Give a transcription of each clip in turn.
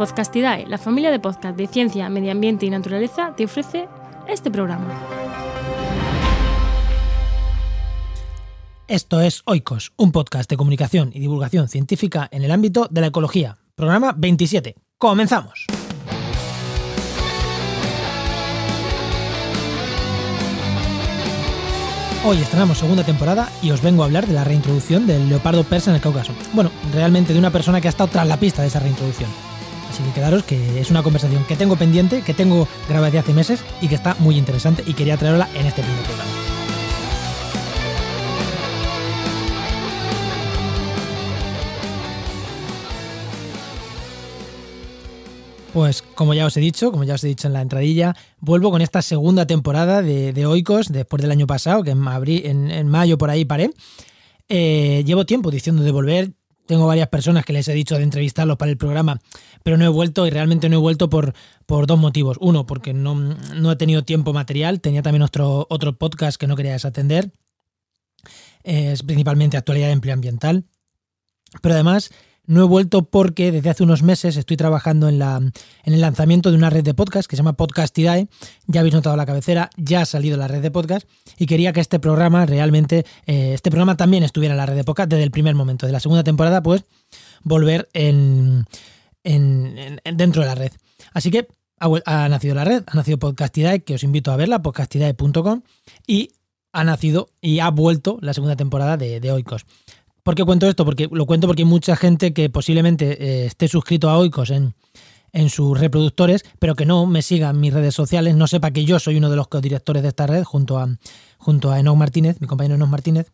Podcastidae, la familia de podcast de ciencia, medio ambiente y naturaleza, te ofrece este programa. Esto es Oikos, un podcast de comunicación y divulgación científica en el ámbito de la ecología. Programa 27. ¡Comenzamos! Hoy estrenamos segunda temporada y os vengo a hablar de la reintroducción del leopardo persa en el Cáucaso. Bueno, realmente de una persona que ha estado tras la pista de esa reintroducción. Así que quedaros que es una conversación que tengo pendiente, que tengo grabada desde hace meses y que está muy interesante y quería traerla en este primer programa. Pues como ya os he dicho, como ya os he dicho en la entradilla, vuelvo con esta segunda temporada de, Oikos después del año pasado, que en, en, mayo por ahí paré. Eh, llevo tiempo diciendo de volver, tengo varias personas que les he dicho de entrevistarlos para el programa, pero no he vuelto y realmente no he vuelto por, por dos motivos. Uno, porque no, no he tenido tiempo material, tenía también otro, otro podcast que no quería desatender, es principalmente actualidad de empleo ambiental, pero además no he vuelto porque desde hace unos meses estoy trabajando en, el lanzamiento de una red de podcast que se llama Podcastidae. Ya habéis notado la cabecera, ya ha salido la red de podcast y quería que este programa realmente, eh, este programa también estuviera en la red de podcast desde el primer momento. De la segunda temporada, pues volver en, dentro de la red. Así que ha, nacido la red, ha nacido Podcastidae, que os invito a verla, podcastidae.com, y ha nacido y ha vuelto la segunda temporada de, de Oikos. ¿Por qué cuento esto? Porque lo cuento porque hay mucha gente que posiblemente eh, esté suscrito a Oikos en, sus reproductores, pero que no me siga en mis redes sociales, no sepa que yo soy uno de los co-directores de esta red junto a, junto a Enoch Martínez, mi compañero Enoch Martínez.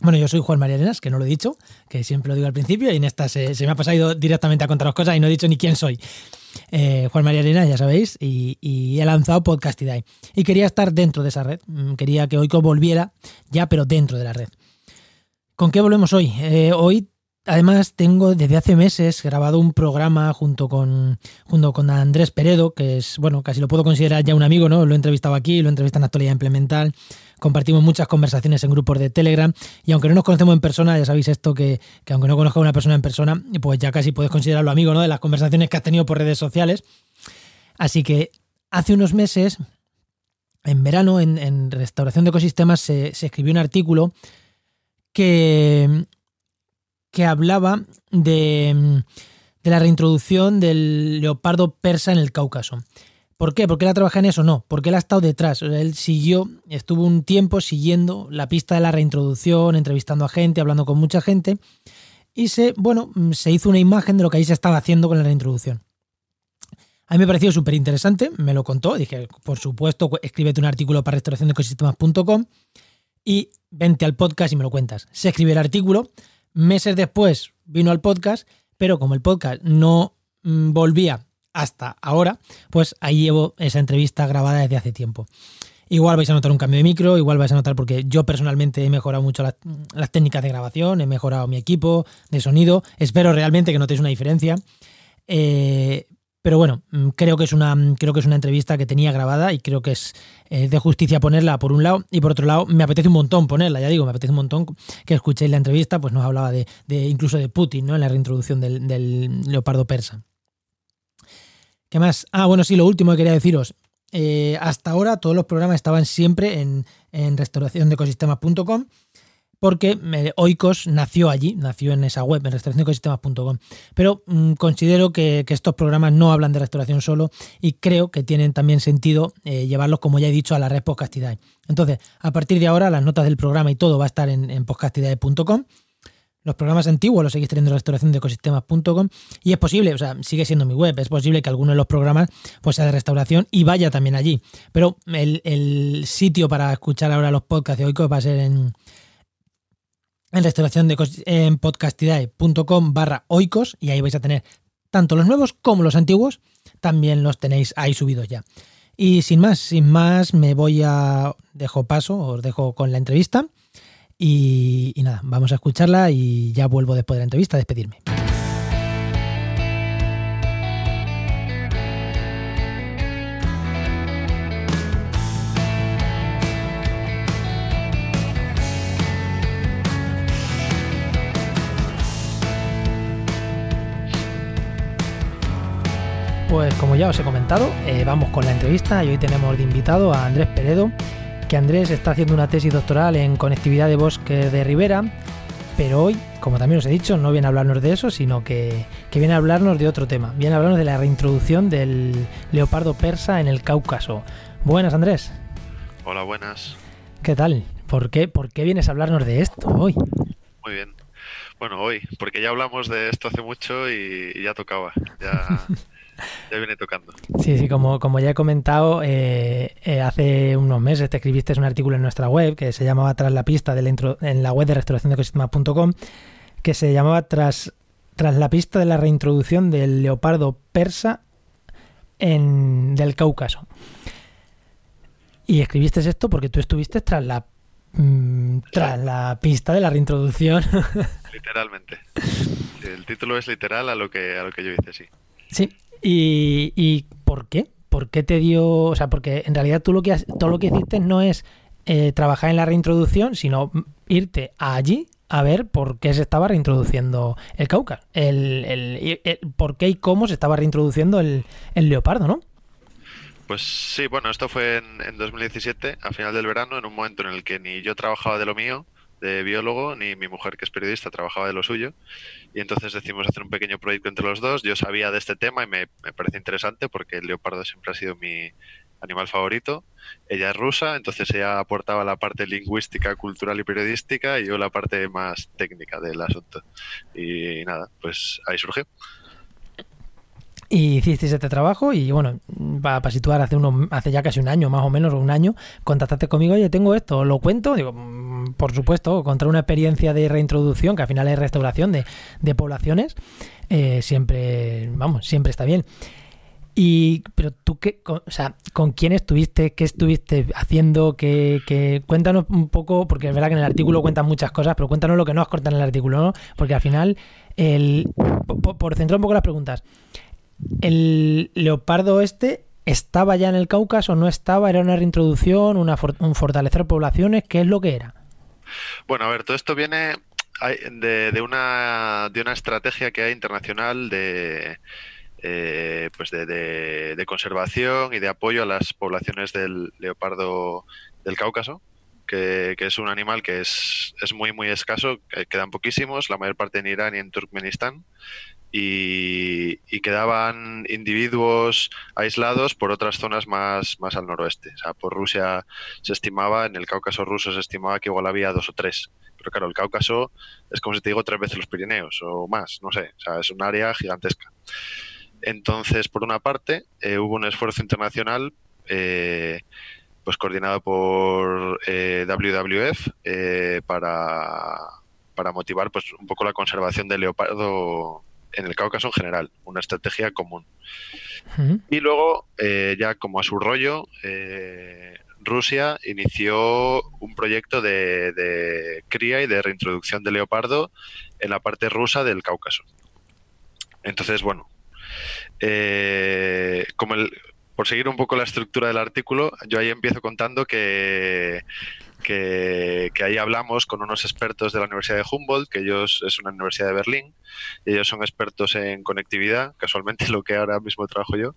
Bueno, yo soy Juan María Arenas, que no lo he dicho, que siempre lo digo al principio, y en esta se, me ha pasado directamente a contar cosas y no he dicho ni quién soy. Eh, Juan María Arenas, ya sabéis, y, he lanzado Podcastidae. Y quería estar dentro de esa red, mm, quería que Oikos volviera ya, pero dentro de la red. ¿Con qué volvemos hoy? Eh, hoy, además, tengo desde hace meses grabado un programa junto con, junto con Andrés Peredo, que es, bueno, casi lo puedo considerar ya un amigo, ¿no? Lo he entrevistado aquí, lo he entrevistado en Actualidad Implemental. Compartimos muchas conversaciones en grupos de Telegram y aunque no nos conocemos en persona, ya sabéis esto que, aunque no conozca a una persona en persona, pues ya casi puedes considerarlo amigo, ¿no? De las conversaciones que has tenido por redes sociales. Así que hace unos meses, en verano, en, Restauración de Ecosistemas, se escribió un artículo que, que hablaba de, la reintroducción del leopardo persa en el Cáucaso. ¿Por qué? ¿Por qué él ha trabajado en eso? No, porque él ha estado detrás. él siguió, estuvo un tiempo siguiendo la pista de la reintroducción, entrevistando a gente, hablando con mucha gente. Y se, bueno, se hizo una imagen de lo que ahí se estaba haciendo con la reintroducción. A mí me pareció súper interesante, me lo contó. Dije, por supuesto, escríbete un artículo para restauraciondeecosistemas.com y vente al podcast y me lo cuentas. Se escribió el artículo, meses después vino al podcast, pero como el podcast no mm, volvía hasta ahora, pues ahí llevo esa entrevista grabada desde hace tiempo. Igual vais a notar un cambio de micro, igual vais a notar porque yo personalmente he mejorado mucho las, técnicas de grabación, he mejorado mi equipo de sonido, espero realmente que notéis una diferencia. Eh, pero bueno, mm, creo que es una, mm, creo que es una entrevista que tenía grabada y creo que es eh, de justicia ponerla por un lado y por otro lado me apetece un montón ponerla, ya digo, me apetece un montón que escuchéis la entrevista, pues nos hablaba de, incluso de Putin, ¿no? En la reintroducción del, leopardo persa. ¿Qué más? Ah, bueno, sí, lo último que quería deciros. Eh, hasta ahora todos los programas estaban siempre en, en porque Oikos nació allí, nació en esa web, en restauracionecosistemas.com. Pero mm, considero que, estos programas no hablan de restauración solo y creo que tienen también sentido eh, llevarlos, como ya he dicho, a la red Podcastidae. Entonces, a partir de ahora, las notas del programa y todo va a estar en, en. Los programas antiguos los seguís teniendo en restauraciondeecosistemas.com y es posible, o sea, sigue siendo mi web, es posible que alguno de los programas pues sea de restauración y vaya también allí. Pero el, el sitio para escuchar ahora los podcasts de Oikos va a ser en en restauración de en podcastidae.com barra oikos y ahí vais a tener tanto los nuevos como los antiguos, también los tenéis ahí subidos ya. Y sin más, sin más, me voy a dejo paso, os dejo con la entrevista y, y nada, vamos a escucharla y ya vuelvo después de la entrevista a despedirme. Pues como ya os he comentado, eh, vamos con la entrevista y hoy tenemos de invitado a Andrés Peredo, que Andrés está haciendo una tesis doctoral en conectividad de bosque de Ribera, pero hoy, como también os he dicho, no viene a hablarnos de eso, sino que, que viene a hablarnos de otro tema, viene a hablarnos de la reintroducción del leopardo persa en el Cáucaso. Buenas Andrés. Hola, buenas. ¿Qué tal? ¿Por qué, ¿Por qué vienes a hablarnos de esto hoy? Muy bien. Bueno, hoy, porque ya hablamos de esto hace mucho y, ya tocaba. Ya, ya viene tocando. Sí, sí, como, como ya he comentado, eh, eh, hace unos meses te escribiste un artículo en nuestra web que se llamaba Tras la pista del intro, en la web de restauración de ecosistemas.com que se llamaba Tras, Tras la pista de la reintroducción del leopardo persa en, del Cáucaso. Y escribiste esto porque tú estuviste tras la mm, tras la pista de la reintroducción. Literalmente. el título es literal a lo que a lo que yo hice, sí. Sí. ¿Y, y por qué? ¿Por qué te dio, o sea, porque en realidad tú lo que todo lo que hiciste no es eh, trabajar en la reintroducción, sino irte allí a ver por qué se estaba reintroduciendo el Cáucaso, el, el, por qué y cómo se estaba reintroduciendo el, el leopardo, ¿no? Pues sí, bueno, esto fue en, en 2017, a final del verano, en un momento en el que ni yo trabajaba de lo mío, de biólogo, ni mi mujer, que es periodista, trabajaba de lo suyo. Y entonces decidimos hacer un pequeño proyecto entre los dos. Yo sabía de este tema y me, me parece interesante porque el leopardo siempre ha sido mi animal favorito. Ella es rusa, entonces ella aportaba la parte lingüística, cultural y periodística y yo la parte más técnica del asunto. Y nada, pues ahí surgió. Y hicisteis este trabajo y bueno, para, situar hace unos, hace ya casi un año, más o menos, un año, contactaste conmigo, oye, tengo esto, lo cuento, digo, mm, por supuesto, contra una experiencia de reintroducción, que al final es restauración de, poblaciones, eh, siempre, vamos, siempre está bien. Y, pero tú, qué, o sea, ¿con quién estuviste? ¿Qué estuviste haciendo? ¿Qué, Cuéntanos un poco, porque es verdad que en el artículo cuentan muchas cosas, pero cuéntanos lo que no has cortado en el artículo, ¿no? Porque al final, el, por, por centrar un poco las preguntas, ¿El leopardo este estaba ya en el Cáucaso? ¿No estaba? ¿Era una reintroducción? Una ¿Un fortalecer poblaciones? ¿Qué es lo que era? Bueno, a ver, todo esto viene de, una, de una estrategia que hay internacional de, eh, pues de, conservación y de apoyo a las poblaciones del leopardo del Cáucaso, que, es un animal que es, es muy, muy escaso, quedan poquísimos, la mayor parte en Irán y en Turkmenistán, y, quedaban individuos aislados por otras zonas más, más al noroeste. O sea, por Rusia se estimaba, en el Cáucaso ruso se estimaba que igual había dos o tres. Pero claro, el Cáucaso es como si te digo tres veces los Pirineos o más, no sé. O sea, es un área gigantesca. Entonces, por una parte, eh, hubo un esfuerzo internacional eh, pues coordinado por eh, WWF para, para motivar pues un poco la conservación del leopardo en el Cáucaso en general, una estrategia común. Y luego, eh, ya como a su rollo, eh, Rusia inició un proyecto de, cría y de reintroducción de leopardo en la parte rusa del Cáucaso. Entonces, bueno, eh, como el, por seguir un poco la estructura del artículo, yo ahí empiezo contando que que, ahí hablamos con unos expertos de la Universidad de Humboldt, que ellos es una universidad de Berlín, y ellos son expertos en conectividad, casualmente lo que ahora mismo trabajo yo,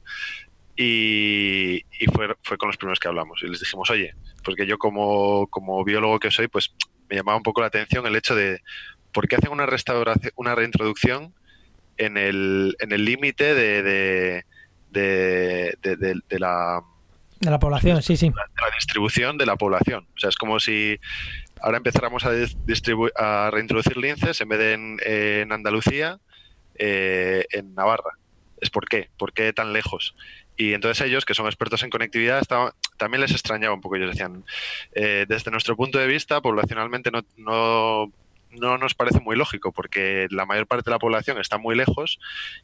y, fue, fue, con los primeros que hablamos. Y les dijimos, oye, porque yo como, como biólogo que soy, pues me llamaba un poco la atención el hecho de por qué hacen una restauración, una reintroducción en el límite de, de, de, de la de la población, sí, sí. De la distribución de la población. O sea, es como si ahora empezáramos a, a reintroducir linces en vez de en, Andalucía, eh, en Navarra. ¿Es por qué? ¿Por qué tan lejos? Y entonces ellos, que son expertos en conectividad, también les extrañaba un poco. Ellos decían, eh, desde nuestro punto de vista, poblacionalmente no, no, no, nos parece muy lógico, porque la mayor parte de la población está muy lejos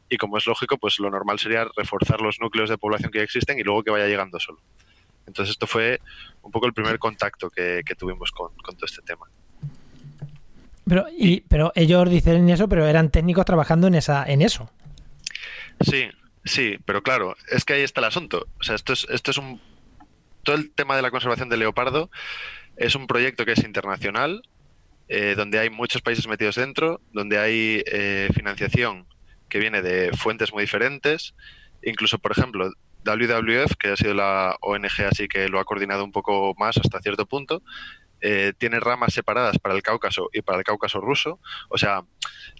y como es lógico, pues lo normal sería reforzar los núcleos de población que existen y luego que vaya llegando solo. Entonces esto fue un poco el primer contacto que, tuvimos con, todo este tema. Pero, y, pero ellos dicen eso, pero eran técnicos trabajando en esa, en eso. Sí, sí, pero claro, es que ahí está el asunto. O sea, esto es, esto es un todo el tema de la conservación del leopardo es un proyecto que es internacional, eh, donde hay muchos países metidos dentro, donde hay eh, financiación que viene de fuentes muy diferentes incluso, por ejemplo, WWF, que ha sido la ONG así que lo ha coordinado un poco más hasta cierto punto, eh, tiene ramas separadas para el Cáucaso y para el Cáucaso ruso. O sea,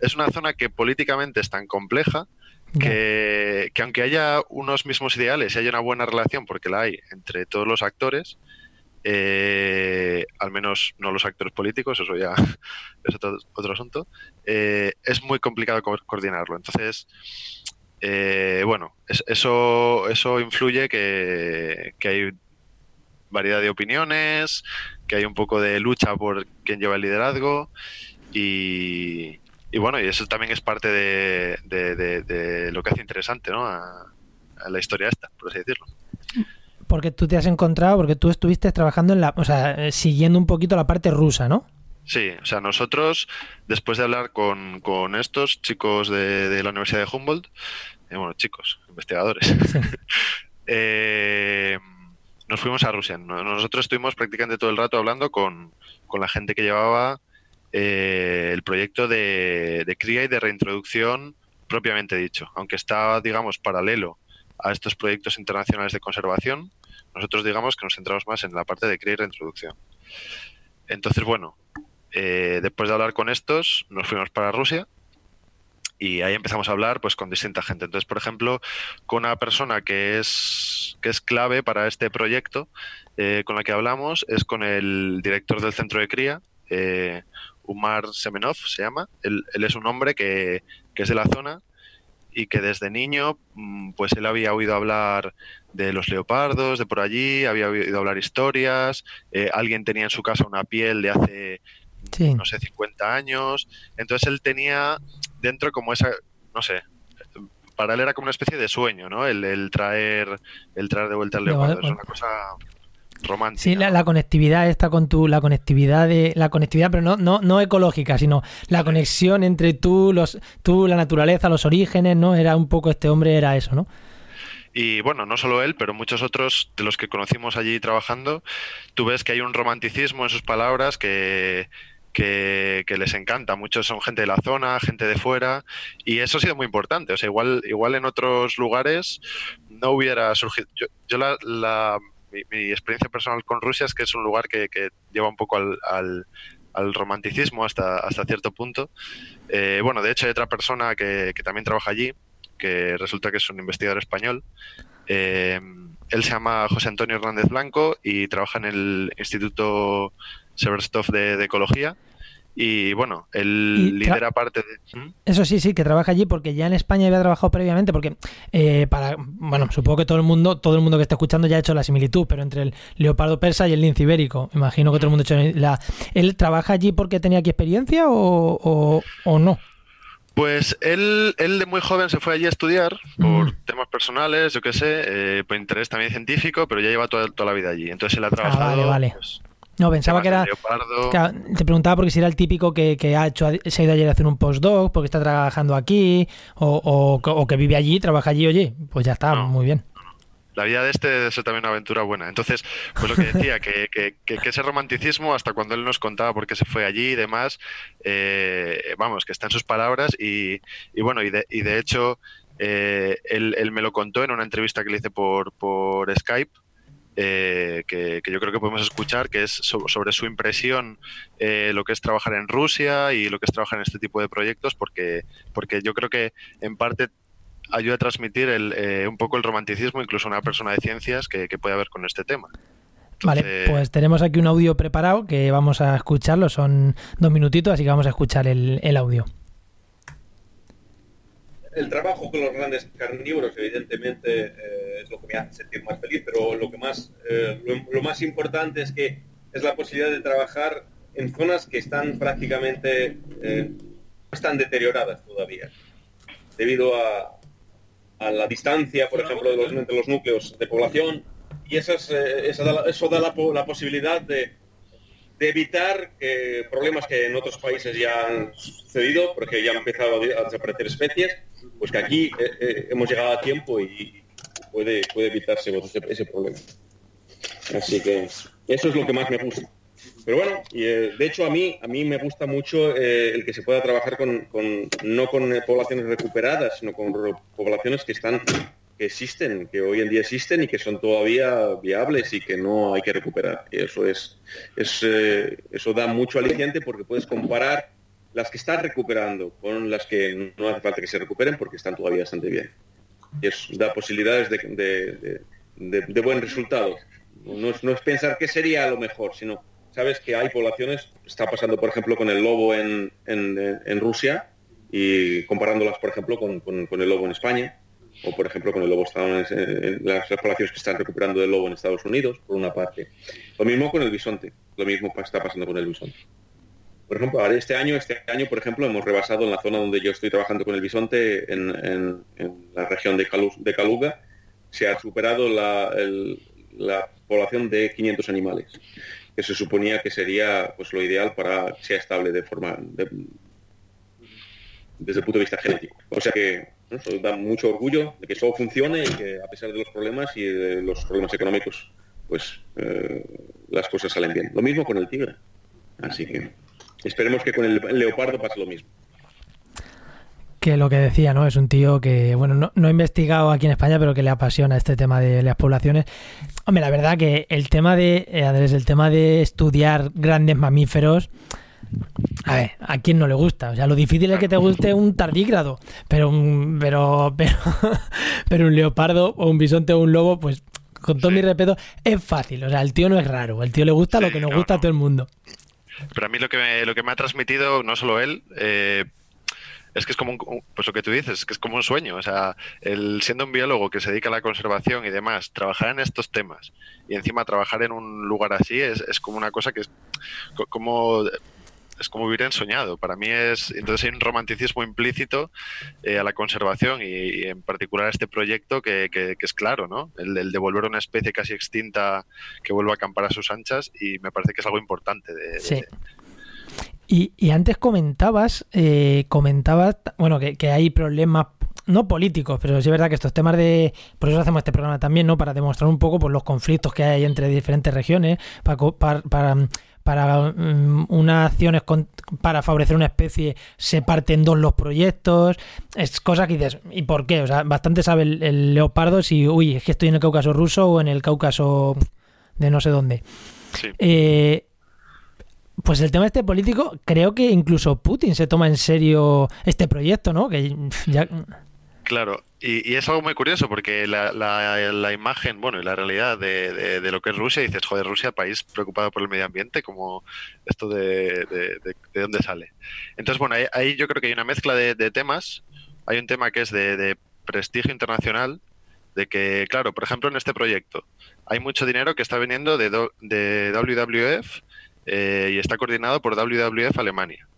es una zona que políticamente es tan compleja que, aunque haya unos mismos ideales y haya una buena relación, porque la hay entre todos los actores, eh, al menos no los actores políticos, eso ya es otro, asunto, eh, es muy complicado coordinarlo. Entonces, bueno, eso, eso influye que, que, hay variedad de opiniones, que hay un poco de lucha por quien lleva el liderazgo y, bueno, y eso también es parte de, lo que hace interesante ¿no? a, la historia esta, por así decirlo. Porque tú te has encontrado, porque tú estuviste trabajando en la, o sea, siguiendo un poquito la parte rusa, ¿no? Sí, o sea, nosotros, después de hablar con, estos chicos de, la Universidad de Humboldt, eh, bueno, chicos, investigadores, eh, nos fuimos a Rusia. Nosotros estuvimos prácticamente todo el rato hablando con, la gente que llevaba eh, el proyecto de, cría y de reintroducción propiamente dicho. Aunque está, digamos, paralelo a estos proyectos internacionales de conservación, nosotros digamos que nos centramos más en la parte de cría y reintroducción. Entonces, bueno, eh, después de hablar con estos, nos fuimos para Rusia y ahí empezamos a hablar pues con distinta gente. Entonces, por ejemplo, con una persona que es, que es clave para este proyecto eh, con la que hablamos es con el director del centro de cría, eh, Umar Semenov se llama. Él, es un hombre que, es de la zona y que desde niño mm, pues él había oído hablar de los leopardos, de por allí, había oído hablar historias, eh, alguien tenía en su casa una piel de hace, no sé, 50 años, entonces él tenía dentro como esa, no sé, para él era como una especie de sueño, ¿no? El, traer el traer de vuelta al leopardo, es una cosa romántica. Sí, la, conectividad está con tú, la conectividad de la conectividad, pero no, no, no ecológica, sino la conexión entre tú, los, tú, la naturaleza, los orígenes, ¿no? Era un poco este hombre, era eso, ¿no? Y bueno, no solo él, pero muchos otros de los que conocimos allí trabajando, tú ves que hay un romanticismo en sus palabras que, que, les encanta. Muchos son gente de la zona, gente de fuera, y eso ha sido muy importante. O sea, igual, igual en otros lugares no hubiera surgido. Yo, la, mi, experiencia personal con Rusia es que es un lugar que, lleva un poco al, al, romanticismo hasta, hasta cierto punto. Eh, bueno, de hecho hay otra persona que, también trabaja allí, que resulta que es un investigador español. Eh, él se llama José Antonio Hernández Blanco y trabaja en el Instituto Severstoff de, de Ecología. Y bueno, él lidera parte de... ¿Mm? Eso sí, sí, que trabaja allí porque ya en España había trabajado previamente, porque eh, para, bueno, supongo que todo el mundo, todo el mundo que está escuchando ya ha hecho la similitud, pero entre el leopardo persa y el lince ibérico, imagino que todo el mundo ha hecho la... ¿Él trabaja allí porque tenía aquí experiencia o, o, no? Pues él, él de muy joven se fue allí a estudiar por mm. temas personales, yo qué sé, eh, por interés también científico, pero ya lleva toda, toda la vida allí. Entonces él ha ah, trabajado... vale, pues, no, pensaba que era. te preguntaba porque si era el típico que, ha hecho, se ha ido ayer a hacer un postdoc, porque está trabajando aquí, o, o, que vive allí, trabaja allí, oye, pues ya está, muy bien. La vida de este debe ser también una aventura buena. Entonces, pues lo que decía, que, que, ese romanticismo, hasta cuando él nos contaba por qué se fue allí y demás, eh, vamos, que está en sus palabras y, y bueno, y de, y de hecho, eh, él, él, me lo contó en una entrevista que le hice por, por Skype eh, que, yo creo que podemos escuchar, que es sobre su impresión, eh, lo que es trabajar en Rusia y lo que es trabajar en este tipo de proyectos, porque, porque yo creo que en parte ayuda a transmitir eh, un poco el romanticismo, incluso una persona de ciencias que, puede haber con este tema. Vale, pues tenemos aquí un audio preparado que vamos a escucharlo, son dos minutitos, así que vamos a escuchar el audio el trabajo con los grandes carnívoros, evidentemente, eh, es lo que me hace sentir más feliz, pero lo que más, eh, lo, más importante es que es la posibilidad de trabajar en zonas que están prácticamente, eh, están deterioradas todavía, debido a, a la distancia, por ejemplo, de los, entre los núcleos de población, y eso, da, eso da la posibilidad de, de evitar que problemas que en otros países ya han sucedido, porque ya han empezado a desaparecer especies, pues que aquí eh, eh, hemos llegado a tiempo y puede, puede evitarse ese, problema. Así que eso es lo que más me gusta. Pero bueno, y, eh, de hecho a mí, a mí me gusta mucho el que se pueda trabajar con, no con poblaciones recuperadas, sino con poblaciones que están que existen, que hoy en día existen y que son todavía viables y que no hay que recuperar. Eso es, es eh, eso da mucho aliciente porque puedes comparar las que están recuperando con las que no hace falta que se recuperen porque están todavía bastante bien. Y eso da posibilidades de, buen resultado. No es, pensar qué sería lo mejor, sino sabes que hay poblaciones, está pasando por ejemplo con el lobo en, en, Rusia y comparándolas por ejemplo con, con el lobo en España o por ejemplo con el lobo estadounidense, en las poblaciones que están recuperando del lobo en Estados Unidos, por una parte. Lo mismo con el bisonte, lo mismo está pasando con el bisonte. Por ejemplo, este año, este año, por ejemplo, hemos rebasado en la zona donde yo estoy trabajando con el bisonte, en, la región de, de Caluga, se ha superado la, población de 500 animales, que se suponía que sería pues lo ideal para que sea estable de forma desde el punto de vista genético. O sea que eso da mucho orgullo de que eso funcione y que a pesar de los problemas y de los problemas económicos, pues eh, las cosas salen bien. Lo mismo con el tigre. Así que esperemos que con el leopardo pase lo mismo. Que lo que decía, ¿no? Es un tío que, bueno, no, no, he investigado aquí en España, pero que le apasiona este tema de las poblaciones. Hombre, la verdad que el tema de, eh, el tema de estudiar grandes mamíferos, a ver, ¿a quién no le gusta? O sea, lo difícil es que te guste un tardígrado, pero un, pero, pero, pero un leopardo o un bisonte o un lobo, pues con todo mi respeto, es fácil. O sea, el tío no es raro. El tío le gusta lo que nos gusta a todo el mundo. Pero a mí lo que me, lo que me ha transmitido, no solo él, eh, es que es como un, pues lo que tú dices, que es como un sueño. O sea, el siendo un biólogo que se dedica a la conservación y demás, trabajar en estos temas y encima trabajar en un lugar así es, es como una cosa que es como es como vivir ensoñado. Para mí es, entonces hay un romanticismo implícito eh, a la conservación y, en particular a este proyecto que, es claro, ¿no? El, devolver una especie casi extinta que vuelva a acampar a sus anchas y me parece que es algo importante. De, sí. Y, antes comentabas, eh, comentabas, bueno, que, que hay problemas no políticos, pero sí es verdad que estos temas de. Por eso hacemos este programa también, ¿no? Para demostrar un poco pues, los conflictos que hay entre diferentes regiones, para, para, para, para mm, unas acciones para favorecer una especie se parten dos los proyectos. Es cosa que dices, ¿y por qué? O sea, bastante sabe el, leopardo si, uy, es que estoy en el Cáucaso ruso o en el Cáucaso de no sé dónde. Eh, pues el tema este político, creo que incluso Putin se toma en serio este proyecto, ¿no? Que ya... Claro, y, es algo muy curioso porque la, la, imagen, bueno, y la realidad de, de, lo que es Rusia, dices, joder, Rusia, país preocupado por el medio ambiente, como esto de, de dónde sale. Entonces, bueno, ahí, yo creo que hay una mezcla de, temas. Hay un tema que es de, prestigio internacional, de que, claro, por ejemplo, en este proyecto hay mucho dinero que está viniendo de, de WWF eh, y está coordinado por WWF Alemania.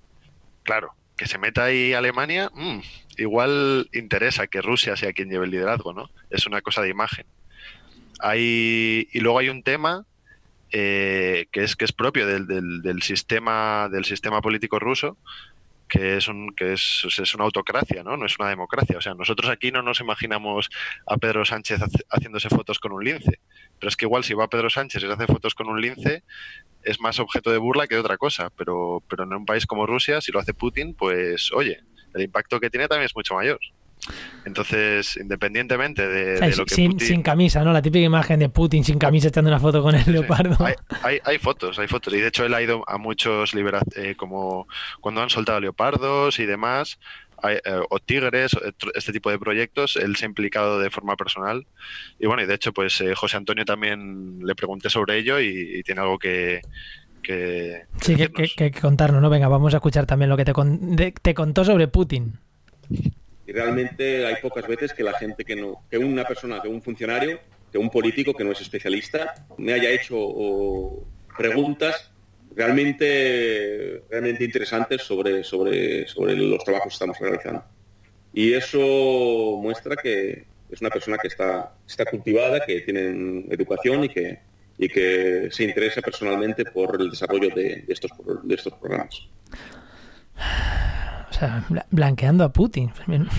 Claro, que se meta ahí Alemania, mm, igual interesa que Rusia sea quien lleve el liderazgo, ¿no? Es una cosa de imagen. Hay, y luego hay un tema eh, que es que es propio del, del, sistema del sistema político ruso, que es un que es, es, una autocracia, ¿no? No es una democracia. O sea, nosotros aquí no nos imaginamos a Pedro Sánchez haciéndose fotos con un lince. Pero es que igual si va Pedro Sánchez y se hace fotos con un lince, es más objeto de burla que de otra cosa, pero, pero en un país como Rusia, si lo hace Putin, pues oye, el impacto que tiene también es mucho mayor. Entonces, independientemente de, lo que sin, sin, camisa, ¿no? La típica imagen de Putin sin camisa echando una foto con el leopardo. Hay, hay, fotos, hay fotos. Y de hecho él ha ido a muchos liberaciones, eh, como cuando han soltado leopardos y demás, eh, o tigres, este tipo de proyectos, él se ha implicado de forma personal. Y bueno, y de hecho, pues eh, José Antonio también le pregunté sobre ello y, tiene algo que, que, sí, que, contarnos, ¿no? Venga, vamos a escuchar también lo que te, te contó sobre Putin. Y realmente hay pocas veces que la gente que no, que una persona, que un funcionario, que un político que no es especialista, me haya hecho preguntas realmente, realmente interesantes sobre, sobre, sobre los trabajos que estamos realizando. Y eso muestra que es una persona que está, está cultivada, que tiene educación y que, y que se interesa personalmente por el desarrollo de, estos, de estos programas. O sea, blanqueando a Putin. Bueno.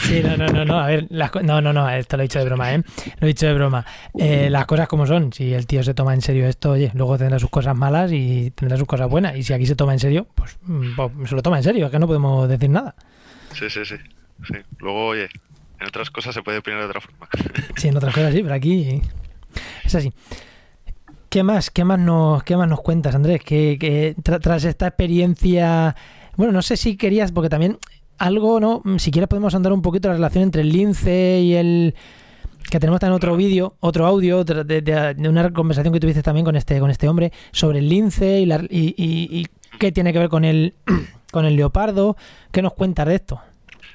Sí, no, no, no, no, a ver, no, no, no, esto lo he dicho de broma, ¿eh? Lo he dicho de broma. Eh, las cosas como son, si el tío se toma en serio esto, oye, luego tendrá sus cosas malas y tendrá sus cosas buenas. Y si aquí se toma en serio, pues, mm, pues se lo toma en serio, es que no podemos decir nada. Sí, sí, sí. sí. Luego, oye, En otras cosas se puede opinar de otra forma. Sí, en otras cosas sí, pero aquí es así. ¿Qué más, qué más, nos, qué más nos cuentas, Andrés? Que, tras esta experiencia, bueno, no sé si querías, porque también algo, ¿no? Si quieres podemos andar un poquito la relación entre el lince y el que tenemos también otro vídeo, otro audio de, una conversación que tuviste también con este con este hombre sobre el lince y, y, qué tiene que ver con el con el leopardo. ¿Qué nos cuentas de esto?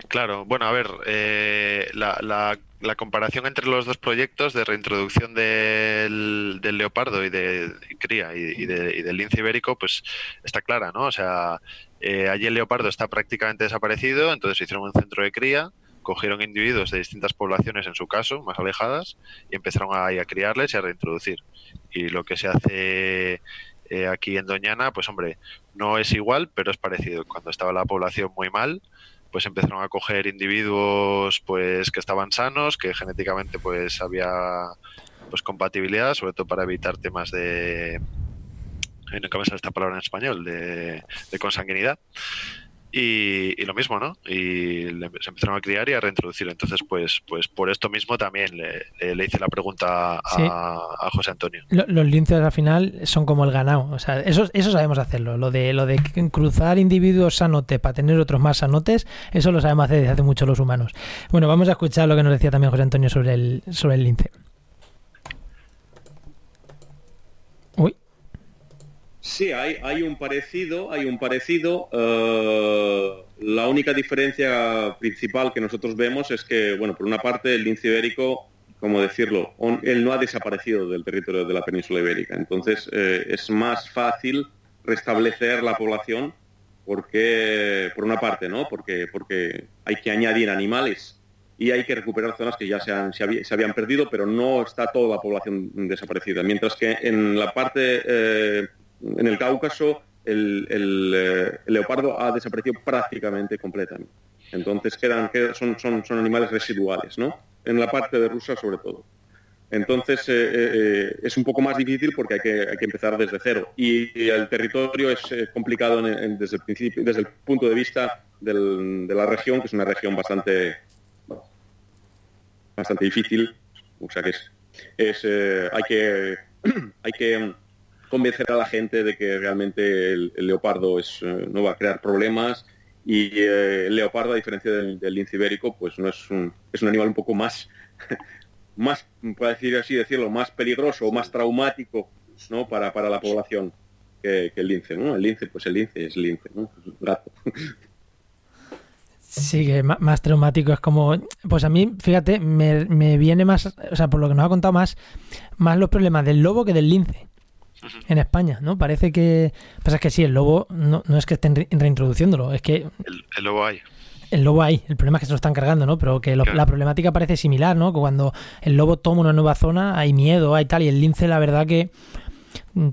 Claro, bueno, a ver, eh, la, la, comparación entre los dos proyectos de reintroducción del, del leopardo y de cría y, del lince ibérico, pues está clara, ¿no? O sea, eh, allí el leopardo está prácticamente desaparecido, entonces hicieron un centro de cría, cogieron individuos de distintas poblaciones, en su caso, más alejadas, y empezaron a, a criarles y a reintroducir. Y lo que se hace eh, aquí en Doñana, pues hombre, no es igual, pero es parecido. Cuando estaba la población muy mal, pues empezaron a coger individuos pues que estaban sanos, que genéticamente pues había pues compatibilidad, sobre todo para evitar temas de no me sale esta palabra en español, de consanguinidad. Y, lo mismo, ¿no? Y se empezaron a criar y a reintroducir. Entonces, pues, pues por esto mismo también le, hice la pregunta a, José Antonio. Los linces al final son como el ganado. O sea, eso, eso sabemos hacerlo. Lo de, lo de cruzar individuos sanotes para tener otros más sanotes, eso lo sabemos hacer desde hace mucho los humanos. Bueno, vamos a escuchar lo que nos decía también José Antonio sobre el, sobre el lince. Uy, Sí, hay, un parecido, hay un parecido. Eh, la única diferencia principal que nosotros vemos es que, bueno, por una parte el lince ibérico, como decirlo, él no ha desaparecido del territorio de la península ibérica. Entonces eh, es más fácil restablecer la población porque, por una parte, ¿no? Porque, porque hay que añadir animales y hay que recuperar zonas que ya se, han, se, habían perdido, pero no está toda la población desaparecida. Mientras que en la parte eh, en el Cáucaso el, eh, el, leopardo ha desaparecido prácticamente completamente. Entonces quedan, son, animales residuales, ¿no? En la parte de Rusia sobre todo. Entonces eh, eh, es un poco más difícil porque hay que, empezar desde cero. Y, el territorio es complicado desde, el punto de vista de la región, que es una región bastante, bastante difícil. O sea que es hay que, hay que convencer a la gente de que realmente el, leopardo es, eh, no va a crear problemas y eh, el leopardo, a diferencia del, lince ibérico, pues no es un, es un animal un poco más, más, para decir así decirlo, más peligroso o más traumático ¿no? para, para la población que, el lince. ¿no? El lince, pues el lince es lince, ¿no? gato. Sí, que más traumático es como, pues a mí, fíjate, me, me, viene más, o sea, por lo que nos ha contado más, más los problemas del lobo que del lince en España, ¿no? Parece que. Pasa que sí, el lobo no, es que estén reintroduciéndolo, es que. El, lobo hay. El lobo hay, el problema es que se lo están cargando, ¿no? Pero que la problemática parece similar, ¿no? Que cuando el lobo toma una nueva zona hay miedo, hay tal, y el lince, la verdad que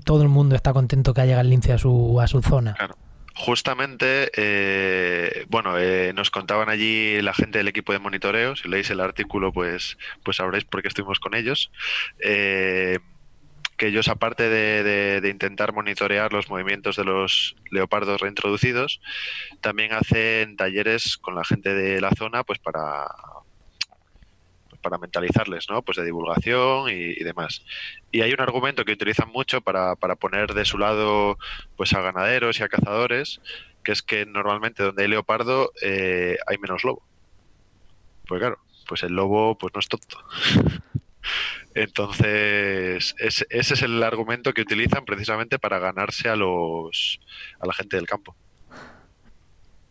todo el mundo está contento que haya llegado el lince a su, a su zona. Claro. Justamente, eh, bueno, eh, nos contaban allí la gente del equipo de monitoreo. Si leéis el artículo, pues, pues sabréis por qué estuvimos con ellos. Eh, que ellos, aparte de, intentar monitorear los movimientos de los leopardos reintroducidos, también hacen talleres con la gente de la zona, pues para para mentalizarles, ¿no? Pues de divulgación y, demás. Y hay un argumento que utilizan mucho para, para poner de su lado pues a ganaderos y a cazadores, que es que normalmente donde hay leopardo eh, hay menos lobo. Pues claro, pues el lobo pues no es tonto. Entonces, ese, es el argumento que utilizan precisamente para ganarse a los a la gente del campo.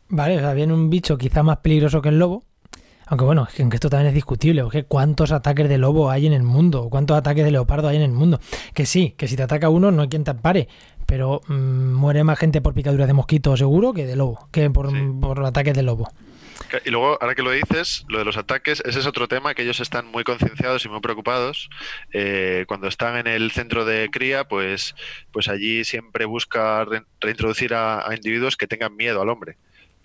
Vale, o sea, viene un bicho quizá más peligroso que el lobo. Aunque bueno, es que esto también es discutible, porque cuántos ataques de lobo hay en el mundo, cuántos ataques de leopardo hay en el mundo. Que sí, que si te ataca uno no hay quien te ampare, pero mm, muere más gente por picaduras de mosquito seguro que de lobo, que por, por ataques de lobo. Y luego, ahora que lo dices, lo de los ataques, ese es otro tema que ellos están muy concienciados y muy preocupados. Eh, cuando están en el centro de cría, pues, pues allí siempre busca reintroducir a, individuos que tengan miedo al hombre.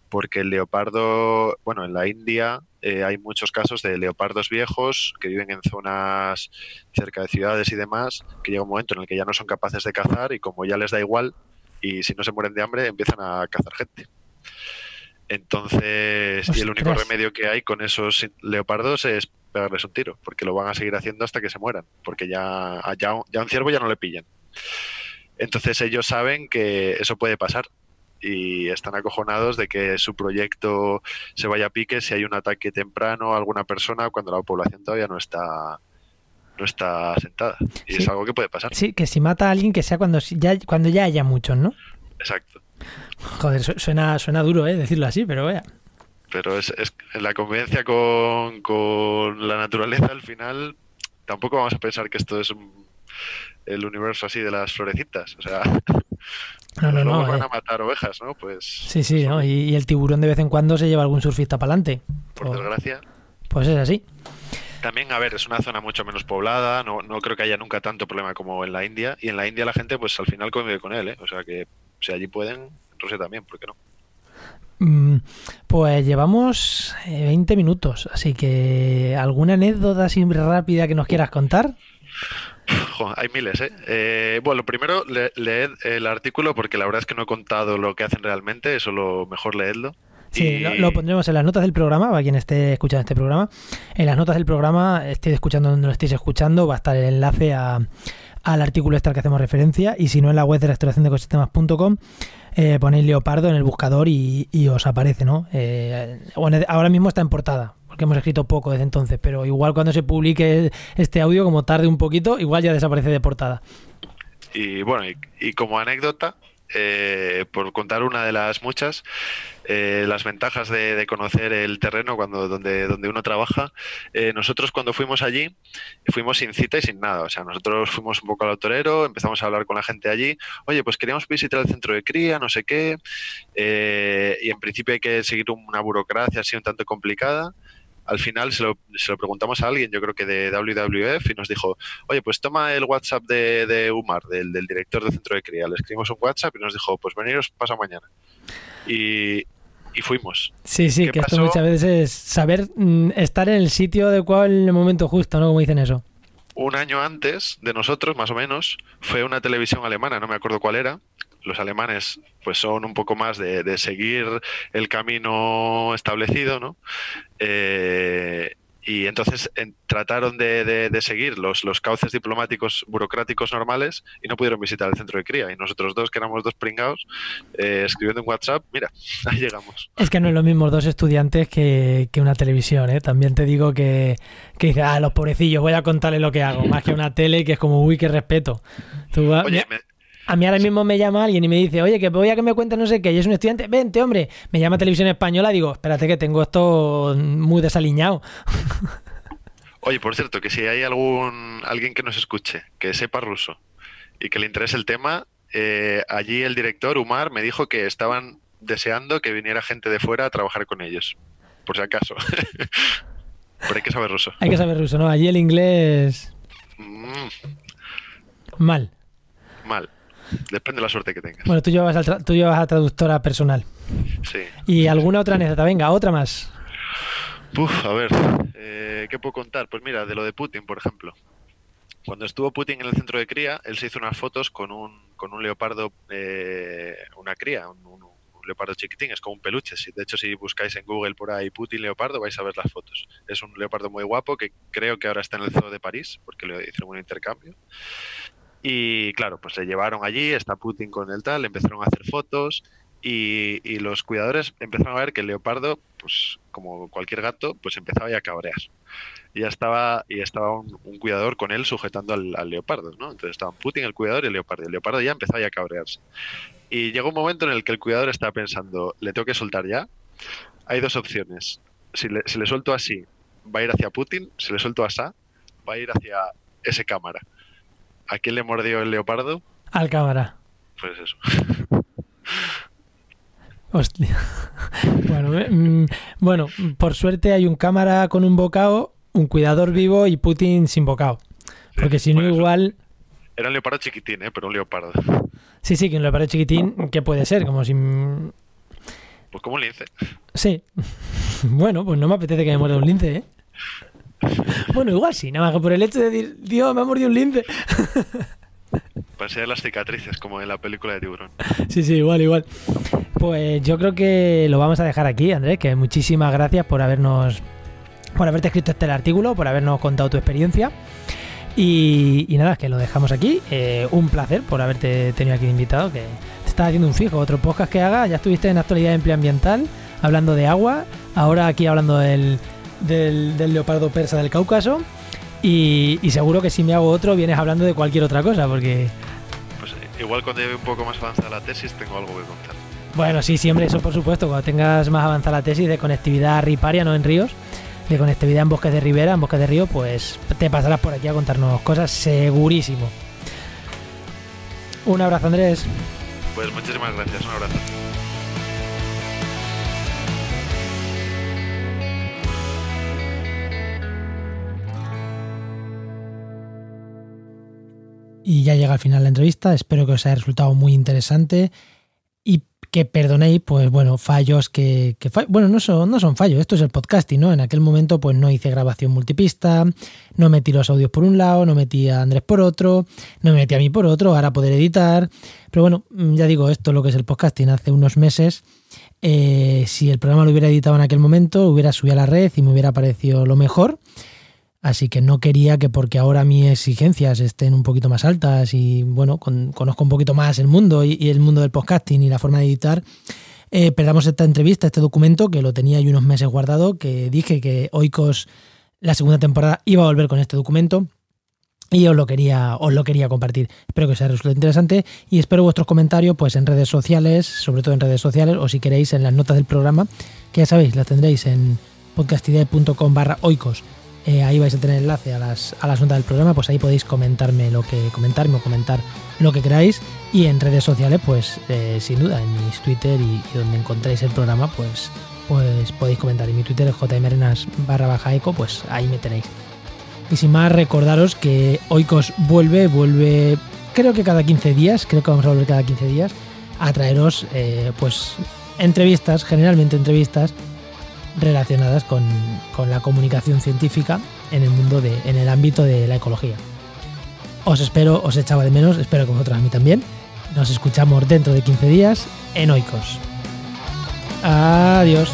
Porque el leopardo, bueno, en la India eh, hay muchos casos de leopardos viejos que viven en zonas cerca de ciudades y demás, que llega un momento en el que ya no son capaces de cazar y como ya les da igual, y si no se mueren de hambre, empiezan a cazar gente. Entonces, y el único remedio que hay con esos leopardos es pegarles un tiro, porque lo van a seguir haciendo hasta que se mueran, porque ya, ya, un- ya un ciervo ya no le pillan. Entonces ellos saben que eso puede pasar y están acojonados de que su proyecto se vaya a pique si hay un ataque temprano a alguna persona cuando la población todavía no está no está asentada. Y Sí. es algo que puede pasar. Sí, que si mata a alguien que sea cuando ya, cuando ya haya muchos, ¿no? Exacto. Joder, su- suena, suena duro, ¿eh? Decirlo así, pero vea. Pero es, es la convivencia con, con la naturaleza al final tampoco vamos a pensar que esto es un- el universo así de las florecitas. O sea, No, no, no. van eh. a matar ovejas, ¿no? Pues, Sí, sí, ¿no? Y, y el tiburón de vez en cuando se lleva algún surfista para adelante. por desgracia. Pues es así. También, a ver, es una zona mucho menos poblada, no, no creo que haya nunca tanto problema como en la India, y en la India la gente pues al final convive con él, ¿eh? O sea que si allí pueden, en Rusia también, ¿por qué no? Mm, Pues llevamos eh, 20 minutos, así que ¿alguna anécdota así rápida que nos quieras contar? Hay miles, ¿eh? Eh, Bueno, primero le- leed el artículo porque la verdad es que no he contado lo que hacen realmente, eso lo mejor leedlo. Sí, Y- lo, lo pondremos en las notas del programa, para quien esté escuchando este programa. En las notas del programa, estéis escuchando donde lo estéis escuchando, va a estar el enlace a- al artículo este al que hacemos referencia. Y si no, en la web de restauración de ecosistemas.com eh, ponéis leopardo en el buscador y, y os aparece, ¿no? Eh, bueno, ahora mismo está en portada, porque hemos escrito poco desde entonces, pero igual cuando se publique este audio, como tarde un poquito, igual ya desaparece de portada. Y bueno, y, como anécdota, eh, por contar una de las muchas, eh, las ventajas de, conocer el terreno cuando donde, donde uno trabaja. eh, nosotros cuando fuimos allí, fuimos sin cita y sin nada. O sea, nosotros fuimos un poco al autorero, empezamos a hablar con la gente allí. Oye, pues queríamos visitar el centro de cría, no sé qué. eh, y en principio hay que seguir una burocracia así un tanto complicada. Al final se lo, se lo preguntamos a alguien, yo creo que de WWF, y nos dijo, oye, pues toma el WhatsApp de, de Umar, del, del director del centro de cría. Le escribimos un WhatsApp y nos dijo, pues veniros pasa mañana. Y, y fuimos. Sí, sí, ¿Qué que esto muchas veces es saber mm, estar en el sitio adecuado en el momento justo, ¿no? Como dicen eso. Un año antes de nosotros, más o menos, fue una televisión alemana, no me acuerdo cuál era. Los alemanes pues son un poco más de, de seguir el camino establecido, ¿no? Eh, y entonces en- trataron de, de- de seguir los, los cauces diplomáticos burocráticos normales y no pudieron visitar el centro de cría. Y nosotros dos, que éramos dos pringados, eh, escribiendo en WhatsApp, mira, ahí llegamos. Es que no es lo mismo dos estudiantes que, que una televisión, ¿eh? También te digo que, que ah, los pobrecillos, voy a contarles lo que hago, más que una tele que es como, uy, qué respeto. Tú vas- Oye, me- a mí ahora mismo me llama alguien y me dice, oye, que voy a que me cuentes no sé qué, y es un estudiante, vente, hombre, me llama televisión española, digo, espérate que tengo esto muy desaliñado. Oye, por cierto, que si hay algún alguien que nos escuche, que sepa ruso y que le interese el tema, eh, allí el director, Umar, me dijo que estaban deseando que viniera gente de fuera a trabajar con ellos, por si acaso. Pero hay que saber ruso. Hay que saber ruso, ¿no? Allí el inglés, Mm, mal. mal. Depende de la suerte que tengas. Bueno, tú llevas, al tra- tú llevas a traductora personal. Sí. ¿Y alguna otra anécdota? Venga, otra más. Uf, a ver, eh, ¿qué puedo contar? Pues mira, de lo de Putin, por ejemplo. Cuando estuvo Putin en el centro de cría, él se hizo unas fotos con un, con un leopardo, eh, una cría, un, un- un leopardo chiquitín, es como un peluche. De hecho, si buscáis en Google por ahí Putin leopardo, vais a ver las fotos. Es un leopardo muy guapo que creo que ahora está en el zoo de París, porque le hicieron un intercambio. Y claro, pues le llevaron allí, está Putin con el tal, empezaron a hacer fotos y, los cuidadores empezaron a ver que el leopardo, pues como cualquier gato, pues empezaba ya a cabrear. Y ya estaba, y estaba un, cuidador con él sujetando al, leopardo, ¿no? Entonces estaban Putin, el cuidador y el leopardo. El leopardo ya empezaba ya a cabrearse. Y llegó un momento en el que el cuidador estaba pensando, ¿le tengo que soltar ya? Hay dos opciones. Si le, si suelto así, va a ir hacia Putin. Si le suelto así, va a ir hacia ese cámara. ¿A quién le mordió el leopardo? Al cámara. Pues eso. Hostia. Bueno, eh, mm, bueno, por suerte hay un cámara con un bocado, un cuidador vivo y Putin sin bocado. Porque si no, igual. Era un leopardo chiquitín, ¿eh? Pero un leopardo. Sí, sí, que un leopardo chiquitín, ¿qué puede ser? Como si. Pues como un lince. Sí. Bueno, pues no me apetece que me muerda un lince, ¿eh? Bueno, igual sí, nada más que por el hecho de decir, Dios, me ha mordido un lince. para enseñar las cicatrices, como en la película de Tiburón. Sí, sí, igual, igual. Pues yo creo que lo vamos a dejar aquí, Andrés, que muchísimas gracias por habernos por haberte escrito este artículo, por habernos contado tu experiencia. Y, nada, que lo dejamos aquí. Eh, un placer por haberte tenido aquí de invitado, que te estás haciendo un fijo. Otro podcast que haga, ya estuviste en actualidad de empleo ambiental, hablando de agua, ahora aquí hablando del, del, leopardo persa del Cáucaso. Y, seguro que si me hago otro, vienes hablando de cualquier otra cosa, porque... Pues igual cuando lleve un poco más avanzada la tesis, tengo algo que contar. Bueno, sí, siempre, eso por supuesto. Cuando tengas más avanzada la tesis de conectividad riparia, no en ríos, de conectividad en bosques de ribera, en bosques de río, pues te pasarás por aquí a contarnos cosas segurísimo. Un abrazo, Andrés. Pues muchísimas gracias, un abrazo. Y ya llega al final la entrevista, espero que os haya resultado muy interesante y que perdonéis, pues bueno, fallos que, bueno, no son, no son fallos, esto es el podcasting, ¿no? En aquel momento pues no hice grabación multipista, no metí los audios por un lado, no metí a Andrés por otro, no me metí a mí por otro, ahora poder editar, pero bueno, mm, ya digo, esto es lo que es el podcasting. Hace unos meses, eh, si el programa lo hubiera editado en aquel momento, hubiera subido a la red y me hubiera parecido lo mejor, Así que no quería que porque ahora mis exigencias estén un poquito más altas y bueno, conozco un poquito más el mundo y, el mundo del podcasting y la forma de editar, eh, perdamos esta entrevista, este documento que lo tenía yo unos meses guardado, que dije que Oikos la segunda temporada iba a volver con este documento y os lo quería os lo quería compartir. Espero que os haya resultado interesante y espero vuestros comentarios pues en redes sociales, sobre todo en redes sociales o si queréis en las notas del programa, que ya sabéis, las tendréis en podcastidea.com barra oikos eh, ahí vais a tener enlace a las, a las notas del programa, pues ahí podéis comentarme lo que comentarme o comentar lo que queráis. Y en redes sociales, pues eh, sin duda, en mis Twitter y, donde encontréis el programa, pues, pues podéis comentar. Y mi Twitter es jmrenas barra baja eco, pues ahí me tenéis. Y sin más, recordaros que Oikos vuelve, vuelve creo que cada 15 días, creo que vamos a volver cada 15 días, a traeros eh, pues entrevistas, generalmente entrevistas relacionadas con, la comunicación científica en el mundo de, en el ámbito de la ecología. Os espero, os echaba de menos, espero que vosotros a mí también. Nos escuchamos dentro de 15 días en Oikos. Adiós.